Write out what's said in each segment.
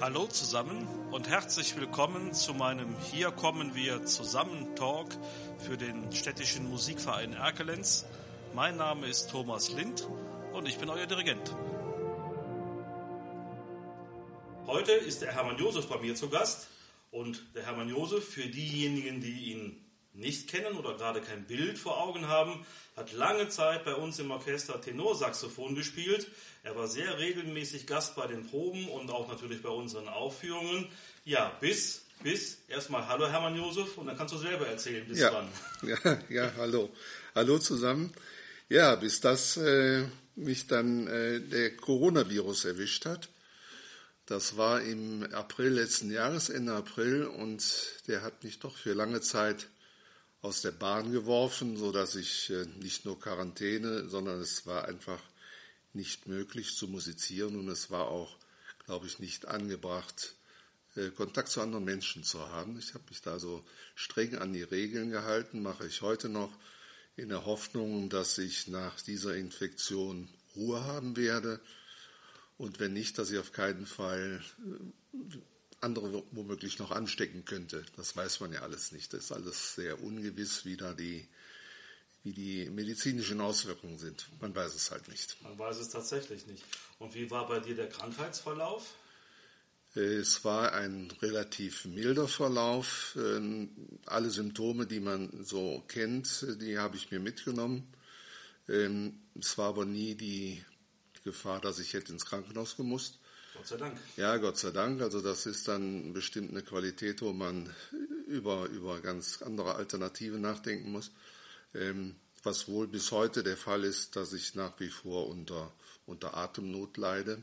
Hallo zusammen und herzlich willkommen zu meinem Hier kommen wir zusammen Talk für den städtischen Musikverein Erkelenz. Mein Name ist Thomas Lind und ich bin euer Dirigent. Heute ist der Hermann Josef bei mir zu Gast und der Hermann Josef, für diejenigen, die ihn nicht kennen oder gerade kein Bild vor Augen haben, hat lange Zeit bei uns im Orchester Tenorsaxophon gespielt. Er war sehr regelmäßig Gast bei den Proben und auch natürlich bei unseren Aufführungen. Ja, bis, bis, erstmal Hallo Hermann Josef und dann kannst du selber erzählen, bis ja. wann. Ja, ja, hallo. Hallo zusammen. Ja, bis das äh, mich dann äh, der Coronavirus erwischt hat. Das war im April letzten Jahres, Ende April, und der hat mich doch für lange Zeit aus der Bahn geworfen, so dass ich äh, nicht nur Quarantäne, sondern es war einfach nicht möglich zu musizieren und es war auch, glaube ich, nicht angebracht, äh, Kontakt zu anderen Menschen zu haben. Ich habe mich da so streng an die Regeln gehalten, mache ich heute noch in der Hoffnung, dass ich nach dieser Infektion Ruhe haben werde und wenn nicht, dass ich auf keinen Fall äh, andere womöglich noch anstecken könnte. Das weiß man ja alles nicht. Das ist alles sehr ungewiss, wie da die, wie die medizinischen Auswirkungen sind. Man weiß es halt nicht. Man weiß es tatsächlich nicht. Und wie war bei dir der Krankheitsverlauf? Es war ein relativ milder Verlauf. Ähm, alle Symptome, die man so kennt, die habe ich mir mitgenommen. Ähm, es war aber nie die Gefahr, dass ich hätte ins Krankenhaus gemusst. Gott sei Dank. Ja, Gott sei Dank. Also das ist dann bestimmt eine Qualität, wo man über, über ganz andere Alternativen nachdenken muss. Ähm, was wohl bis heute der Fall ist, dass ich nach wie vor unter, unter Atemnot leide.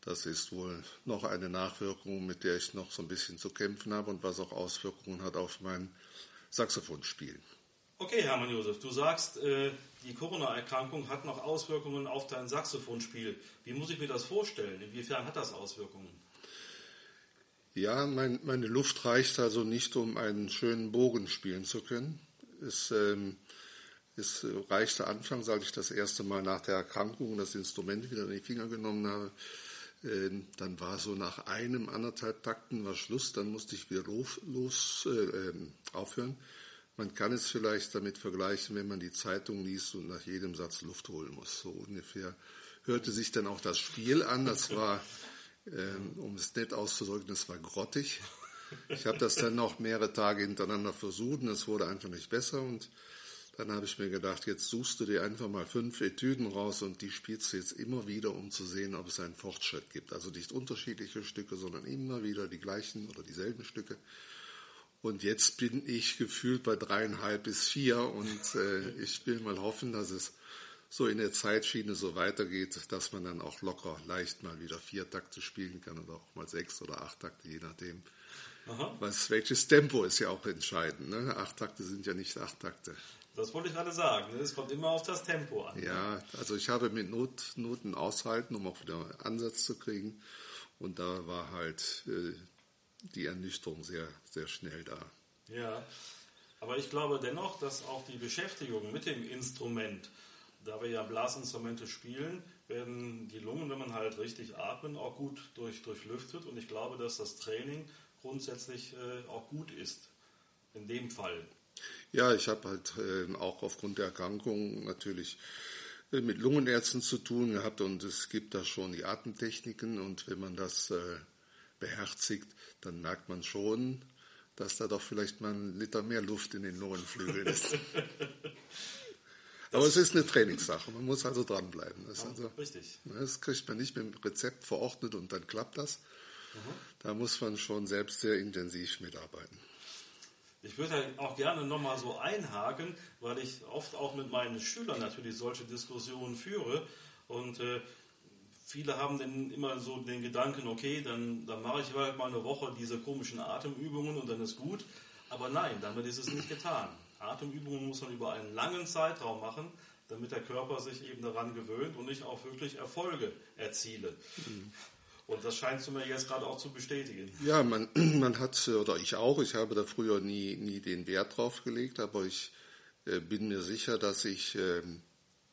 Das ist wohl noch eine Nachwirkung, mit der ich noch so ein bisschen zu kämpfen habe und was auch Auswirkungen hat auf mein Saxophonspiel. Okay, Hermann Josef, du sagst, äh, die Corona-Erkrankung hat noch Auswirkungen auf dein Saxophonspiel. Wie muss ich mir das vorstellen? Inwiefern hat das Auswirkungen? Ja, mein, meine Luft reicht also nicht, um einen schönen Bogen spielen zu können. Es, ähm, es reichte anfangs, als ich das erste Mal nach der Erkrankung das Instrument wieder in die Finger genommen habe, ähm, dann war so nach einem, anderthalb Takten war Schluss, dann musste ich wieder los, los äh, ähm, aufhören. Man kann es vielleicht damit vergleichen, wenn man die Zeitung liest und nach jedem Satz Luft holen muss. So ungefähr hörte sich dann auch das Spiel an. Das war, ähm, um es nett auszudrücken, das war grottig. Ich habe das dann noch mehrere Tage hintereinander versucht und es wurde einfach nicht besser. Und dann habe ich mir gedacht, jetzt suchst du dir einfach mal fünf Etüden raus und die spielst du jetzt immer wieder, um zu sehen, ob es einen Fortschritt gibt. Also nicht unterschiedliche Stücke, sondern immer wieder die gleichen oder dieselben Stücke. Und jetzt bin ich gefühlt bei dreieinhalb bis vier und äh, ich will mal hoffen, dass es so in der Zeitschiene so weitergeht, dass man dann auch locker leicht mal wieder vier Takte spielen kann oder auch mal sechs oder acht Takte, je nachdem. Was, welches Tempo ist ja auch entscheidend. Ne? Acht Takte sind ja nicht acht Takte. Das wollte ich gerade sagen. Ne? Es kommt immer auf das Tempo an. Ja, also ich habe mit Not, Noten aushalten, um auch wieder Ansatz zu kriegen. Und da war halt äh, die Ernüchterung sehr, sehr schnell da. Ja, aber ich glaube dennoch, dass auch die Beschäftigung mit dem Instrument, da wir ja Blasinstrumente spielen, werden die Lungen, wenn man halt richtig atmet, auch gut durch, durchlüftet. Und ich glaube, dass das Training grundsätzlich äh, auch gut ist. In dem Fall. Ja, ich habe halt äh, auch aufgrund der Erkrankung natürlich äh, mit Lungenärzten zu tun gehabt und es gibt da schon die Atemtechniken und wenn man das äh, beherzigt, dann merkt man schon, dass da doch vielleicht mal ein Liter mehr Luft in den Lungenflügeln ist. Aber es ist eine Trainingssache, man muss also dranbleiben. Das, also, richtig. das kriegt man nicht mit dem Rezept verordnet und dann klappt das. Mhm. Da muss man schon selbst sehr intensiv mitarbeiten. Ich würde halt auch gerne nochmal so einhaken, weil ich oft auch mit meinen Schülern natürlich solche Diskussionen führe und äh, viele haben dann immer so den Gedanken, okay, dann, dann mache ich halt mal eine Woche diese komischen Atemübungen und dann ist gut. Aber nein, damit ist es nicht getan. Atemübungen muss man über einen langen Zeitraum machen, damit der Körper sich eben daran gewöhnt und ich auch wirklich Erfolge erziele. Und das scheinst du mir jetzt gerade auch zu bestätigen. Ja, man, man hat, oder ich auch, ich habe da früher nie, nie den Wert drauf gelegt, aber ich äh, bin mir sicher, dass ich ähm,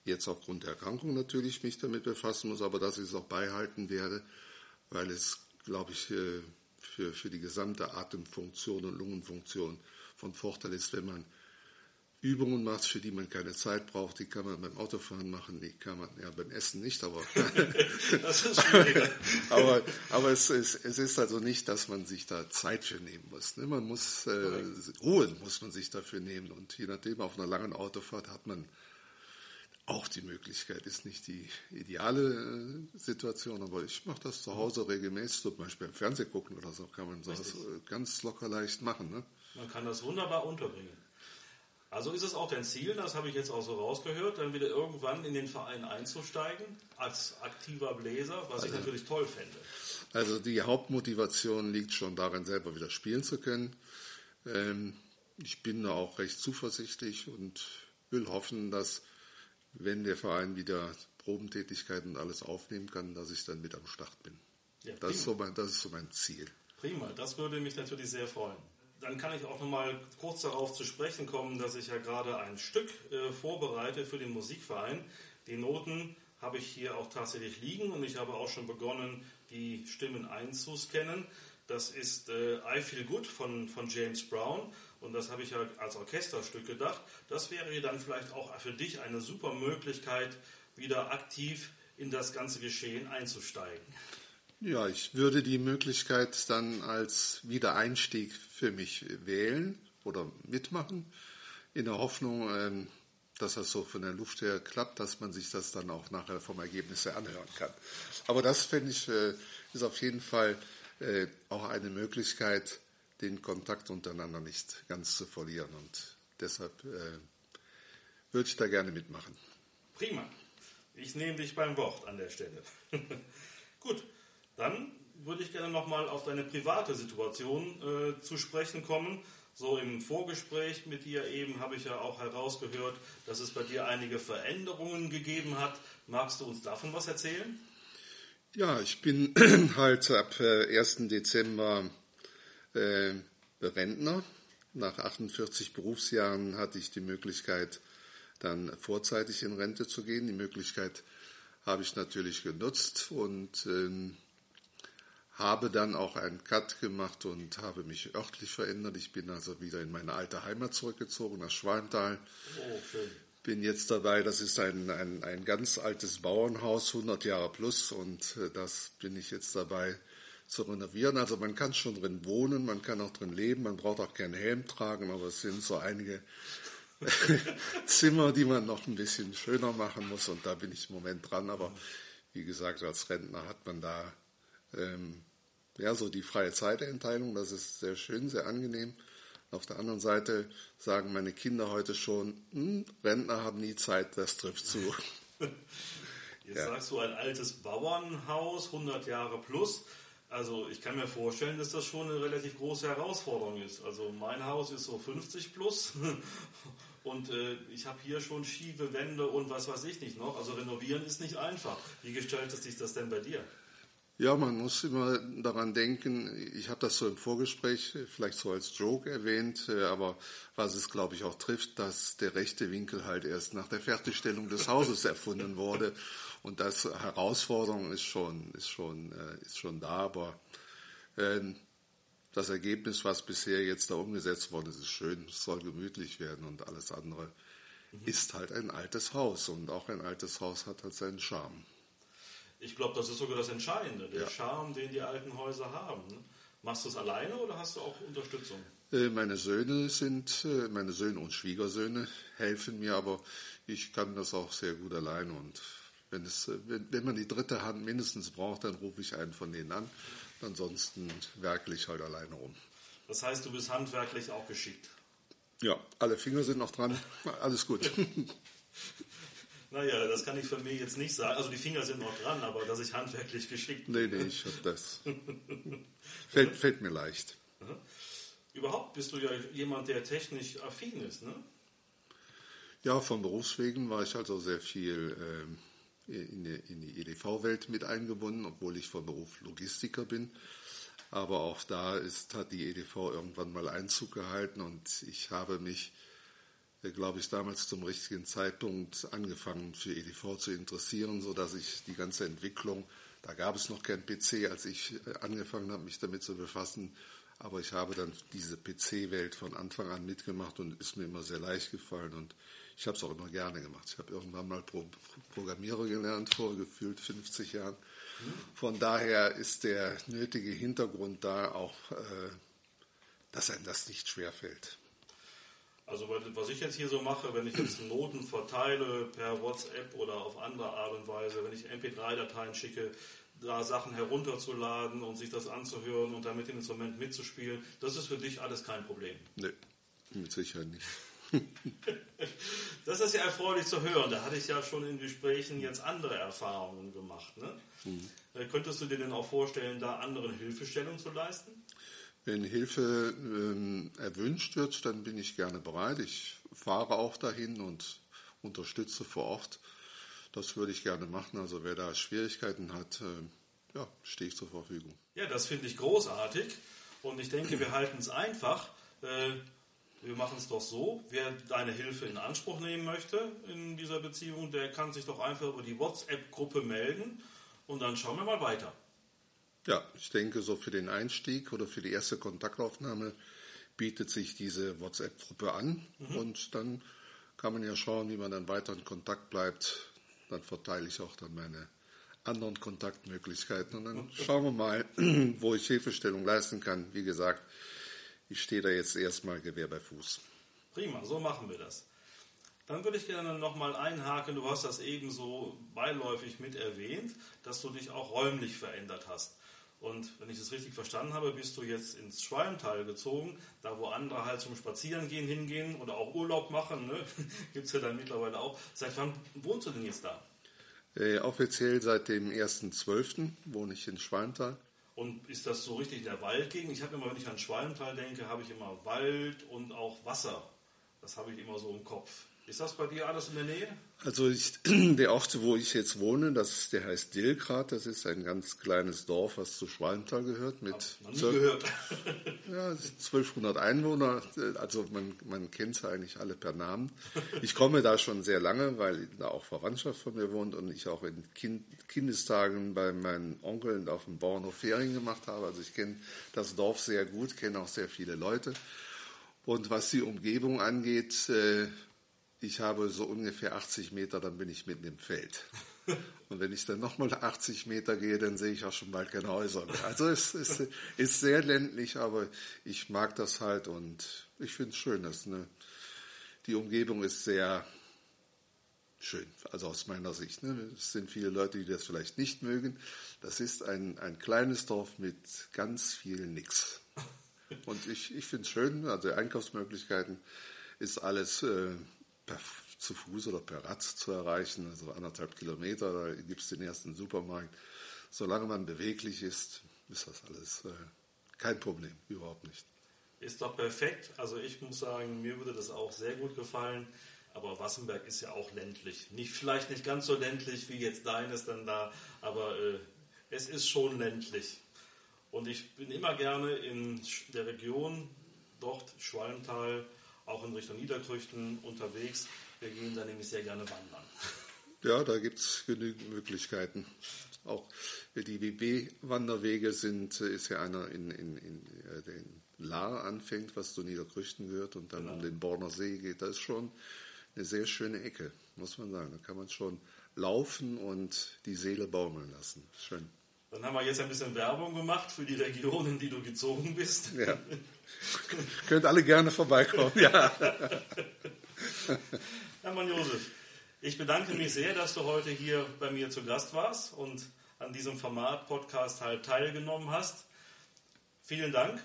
jetzt aufgrund der Erkrankung natürlich mich damit befassen muss, aber dass ich es auch beibehalten werde, weil es glaube ich, äh, für, für die gesamte Atemfunktion und Lungenfunktion von Vorteil ist, wenn man Übungen macht, für die man keine Zeit braucht. Die kann man beim Autofahren machen, die kann man ja beim Essen nicht, aber, aber, aber es, ist, es ist also nicht, dass man sich da Zeit für nehmen muss. Ne? Man muss äh, Ruhen muss man sich dafür nehmen und je nachdem auf einer langen Autofahrt hat man auch die Möglichkeit. Ist nicht die ideale äh, Situation, aber ich mache das zu Hause regelmäßig, zum Beispiel beim Fernsehen gucken oder so, kann man das ganz locker leicht machen. Ne? Man kann das wunderbar unterbringen. Also ist es auch dein Ziel, das habe ich jetzt auch so rausgehört, dann wieder irgendwann in den Verein einzusteigen, als aktiver Bläser, was also, ich natürlich toll fände. Also die Hauptmotivation liegt schon darin, selber wieder spielen zu können. Ähm, ich bin da auch recht zuversichtlich und will hoffen, dass wenn der Verein wieder Probentätigkeiten und alles aufnehmen kann, dass ich dann mit am Start bin. Ja, das, ist so mein, das ist so mein Ziel. Prima, das würde mich natürlich sehr freuen dann kann ich auch noch mal kurz darauf zu sprechen kommen, dass ich ja gerade ein Stück äh, vorbereite für den Musikverein. Die Noten habe ich hier auch tatsächlich liegen und ich habe auch schon begonnen, die Stimmen einzuscannen. Das ist äh, I Feel Good von, von James Brown und das habe ich ja als Orchesterstück gedacht. Das wäre dann vielleicht auch für dich eine super Möglichkeit, wieder aktiv in das ganze Geschehen einzusteigen. Ja, ich würde die Möglichkeit dann als Wiedereinstieg für mich wählen oder mitmachen, in der Hoffnung, ähm, dass das so von der Luft her klappt, dass man sich das dann auch nachher vom Ergebnis her anhören kann. Aber das, finde ich, äh, ist auf jeden Fall äh, auch eine Möglichkeit, den Kontakt untereinander nicht ganz zu verlieren. Und deshalb äh, würde ich da gerne mitmachen. Prima. Ich nehme dich beim Wort an der Stelle. Gut, dann würde ich gerne nochmal auf deine private Situation äh, zu sprechen kommen. So im Vorgespräch mit dir eben habe ich ja auch herausgehört, dass es bei dir einige Veränderungen gegeben hat. Magst du uns davon was erzählen? Ja, ich bin halt ab 1. Äh, Dezember äh, Rentner. Nach 48 Berufsjahren hatte ich die Möglichkeit, dann vorzeitig in Rente zu gehen. Die Möglichkeit habe ich natürlich genutzt und ähm, habe dann auch einen Cut gemacht und habe mich örtlich verändert. Ich bin also wieder in meine alte Heimat zurückgezogen, nach Schwalmtal. Oh, schön. Bin jetzt dabei, das ist ein, ein, ein ganz altes Bauernhaus, 100 Jahre plus, und äh, das bin ich jetzt dabei zu renovieren. Also man kann schon drin wohnen, man kann auch drin leben, man braucht auch keinen Helm tragen, aber es sind so einige Zimmer, die man noch ein bisschen schöner machen muss und da bin ich im Moment dran. Aber wie gesagt, als Rentner hat man da ähm, ja, so die freie Zeiteinteilung, das ist sehr schön, sehr angenehm. Auf der anderen Seite sagen meine Kinder heute schon, hm, Rentner haben nie Zeit, das trifft zu. Jetzt ja. sagst du ein altes Bauernhaus, 100 Jahre plus. Also ich kann mir vorstellen, dass das schon eine relativ große Herausforderung ist. Also mein Haus ist so 50 plus und äh, ich habe hier schon schiefe Wände und was weiß ich nicht noch. Also renovieren ist nicht einfach. Wie gestaltet sich das denn bei dir? Ja, man muss immer daran denken, ich habe das so im Vorgespräch vielleicht so als Joke erwähnt, äh, aber was es, glaube ich, auch trifft, dass der rechte Winkel halt erst nach der Fertigstellung des Hauses erfunden wurde. Und das Herausforderung ist schon, ist schon, äh, ist schon da, aber äh, das Ergebnis, was bisher jetzt da umgesetzt worden ist, ist schön, es soll gemütlich werden und alles andere mhm. ist halt ein altes Haus und auch ein altes Haus hat halt seinen Charme. Ich glaube, das ist sogar das Entscheidende, der ja. Charme, den die alten Häuser haben. Ne? Machst du es alleine oder hast du auch Unterstützung? Äh, meine Söhne sind, äh, meine Söhne und Schwiegersöhne helfen mir, aber ich kann das auch sehr gut alleine. Und wenn, es, äh, wenn, wenn man die dritte Hand mindestens braucht, dann rufe ich einen von denen an. Ansonsten werkle ich halt alleine rum. Das heißt, du bist handwerklich auch geschickt? Ja, alle Finger sind noch dran. Alles gut. Naja, das kann ich von mir jetzt nicht sagen. Also die Finger sind noch dran, aber dass ich handwerklich geschickt bin. Nee, nee, ich habe das. fällt, fällt mir leicht. Überhaupt bist du ja jemand, der technisch affin ist, ne? Ja, von Berufswegen war ich also sehr viel ähm, in, die, in die EDV-Welt mit eingebunden, obwohl ich von Beruf Logistiker bin. Aber auch da ist, hat die EDV irgendwann mal Einzug gehalten und ich habe mich glaube ich, damals zum richtigen Zeitpunkt angefangen für EDV zu interessieren, sodass ich die ganze Entwicklung Da gab es noch kein PC, als ich äh, angefangen habe, mich damit zu befassen. Aber ich habe dann diese PC-Welt von Anfang an mitgemacht und ist mir immer sehr leicht gefallen und ich habe es auch immer gerne gemacht. Ich habe irgendwann mal Pro Programmierer gelernt, vor gefühlt 50 Jahren. Von daher ist der nötige Hintergrund da auch, äh, dass einem das nicht schwerfällt. Also was ich jetzt hier so mache, wenn ich jetzt Noten verteile per WhatsApp oder auf andere Art und Weise, wenn ich MP3-Dateien schicke, da Sachen herunterzuladen und sich das anzuhören und damit im Instrument mitzuspielen, das ist für dich alles kein Problem. Nee, mit Sicherheit nicht. das ist ja erfreulich zu hören. Da hatte ich ja schon in Gesprächen jetzt andere Erfahrungen gemacht. Ne? Mhm. Könntest du dir denn auch vorstellen, da anderen Hilfestellung zu leisten? Wenn Hilfe ähm, erwünscht wird, dann bin ich gerne bereit. Ich fahre auch dahin und unterstütze vor Ort. Das würde ich gerne machen. Also wer da Schwierigkeiten hat, äh, ja, stehe ich zur Verfügung. Ja, das finde ich großartig. Und ich denke, wir halten es einfach. Äh, wir machen es doch so, wer deine Hilfe in Anspruch nehmen möchte in dieser Beziehung, der kann sich doch einfach über die WhatsApp-Gruppe melden und dann schauen wir mal weiter. Ja, ich denke, so für den Einstieg oder für die erste Kontaktaufnahme bietet sich diese WhatsApp-Gruppe an mhm. und dann kann man ja schauen, wie man dann weiter in Kontakt bleibt. Dann verteile ich auch dann meine anderen Kontaktmöglichkeiten und dann schauen wir mal, wo ich Hilfestellung leisten kann. Wie gesagt, ich stehe da jetzt erstmal Gewehr bei Fuß. Prima, so machen wir das. Dann würde ich gerne nochmal einhaken, du hast das eben so beiläufig mit erwähnt, dass du dich auch räumlich verändert hast. Und wenn ich das richtig verstanden habe, bist du jetzt ins Schwalmtal gezogen, da wo andere halt zum Spazierengehen hingehen oder auch Urlaub machen, ne? gibt es ja dann mittlerweile auch. Seit wann wohnst du denn jetzt da? Äh, offiziell seit dem 1.12. wohne ich in Schwalmtal. Und ist das so richtig der Waldgegend? Ich habe immer, wenn ich an Schwalmtal denke, habe ich immer Wald und auch Wasser. Das habe ich immer so im Kopf. Ist das bei dir alles in der Nähe? Also ich, der Ort, wo ich jetzt wohne, das, der heißt Dillgrad. Das ist ein ganz kleines Dorf, was zu Schwalmtal gehört. Mit noch nie gehört. ja, 1200 Einwohner. Also man, man kennt sie eigentlich alle per Namen. Ich komme da schon sehr lange, weil da auch Verwandtschaft von mir wohnt und ich auch in kind, Kindestagen bei meinen Onkeln auf dem Bauernhof Ferien gemacht habe. Also ich kenne das Dorf sehr gut, kenne auch sehr viele Leute. Und was die Umgebung angeht, äh, ich habe so ungefähr 80 Meter, dann bin ich mitten im Feld. Und wenn ich dann nochmal 80 Meter gehe, dann sehe ich auch schon bald keine Häuser mehr. Also es ist, ist sehr ländlich, aber ich mag das halt und ich finde es schön. Dass, ne, die Umgebung ist sehr schön, also aus meiner Sicht. Ne. Es sind viele Leute, die das vielleicht nicht mögen. Das ist ein, ein kleines Dorf mit ganz viel Nix. Und ich, ich finde es schön, also Einkaufsmöglichkeiten ist alles äh, per, zu Fuß oder per Rad zu erreichen, also anderthalb Kilometer, da gibt es den ersten Supermarkt. Solange man beweglich ist, ist das alles äh, kein Problem, überhaupt nicht. Ist doch perfekt. Also ich muss sagen, mir würde das auch sehr gut gefallen. Aber Wassenberg ist ja auch ländlich. Nicht, vielleicht nicht ganz so ländlich wie jetzt deines dann da, aber äh, es ist schon ländlich. Und ich bin immer gerne in der Region, dort Schwalmtal, auch in Richtung Niederkrüchten unterwegs. Wir gehen da nämlich sehr gerne wandern. Ja, da gibt es genügend Möglichkeiten. Auch die WB-Wanderwege sind, äh, ist ja einer in, in, in äh, den Lahr anfängt, was zu Niederkrüchten gehört und dann genau. um den Borner See geht. Das ist schon eine sehr schöne Ecke, muss man sagen. Da kann man schon laufen und die Seele baumeln lassen. Schön. Dann haben wir jetzt ein bisschen Werbung gemacht für die Region, in die du gezogen bist. Ja. Könnt alle gerne vorbeikommen, ja. Hermann Josef, ich bedanke mich sehr, dass du heute hier bei mir zu Gast warst und an diesem Format Podcast halt teilgenommen hast. Vielen Dank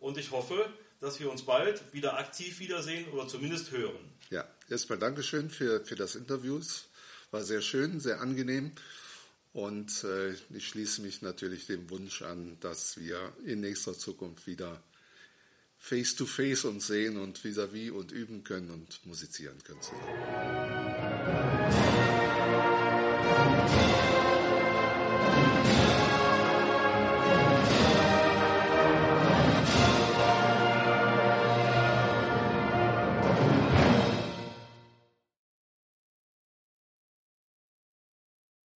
und ich hoffe, dass wir uns bald wieder aktiv wiedersehen oder zumindest hören. Ja, erstmal Dankeschön für, für das Interview. Es war sehr schön, sehr angenehm. Und äh, ich schließe mich natürlich dem Wunsch an, dass wir in nächster Zukunft wieder face-to-face uns sehen und vis-à-vis -vis und üben können und musizieren können. Zusammen.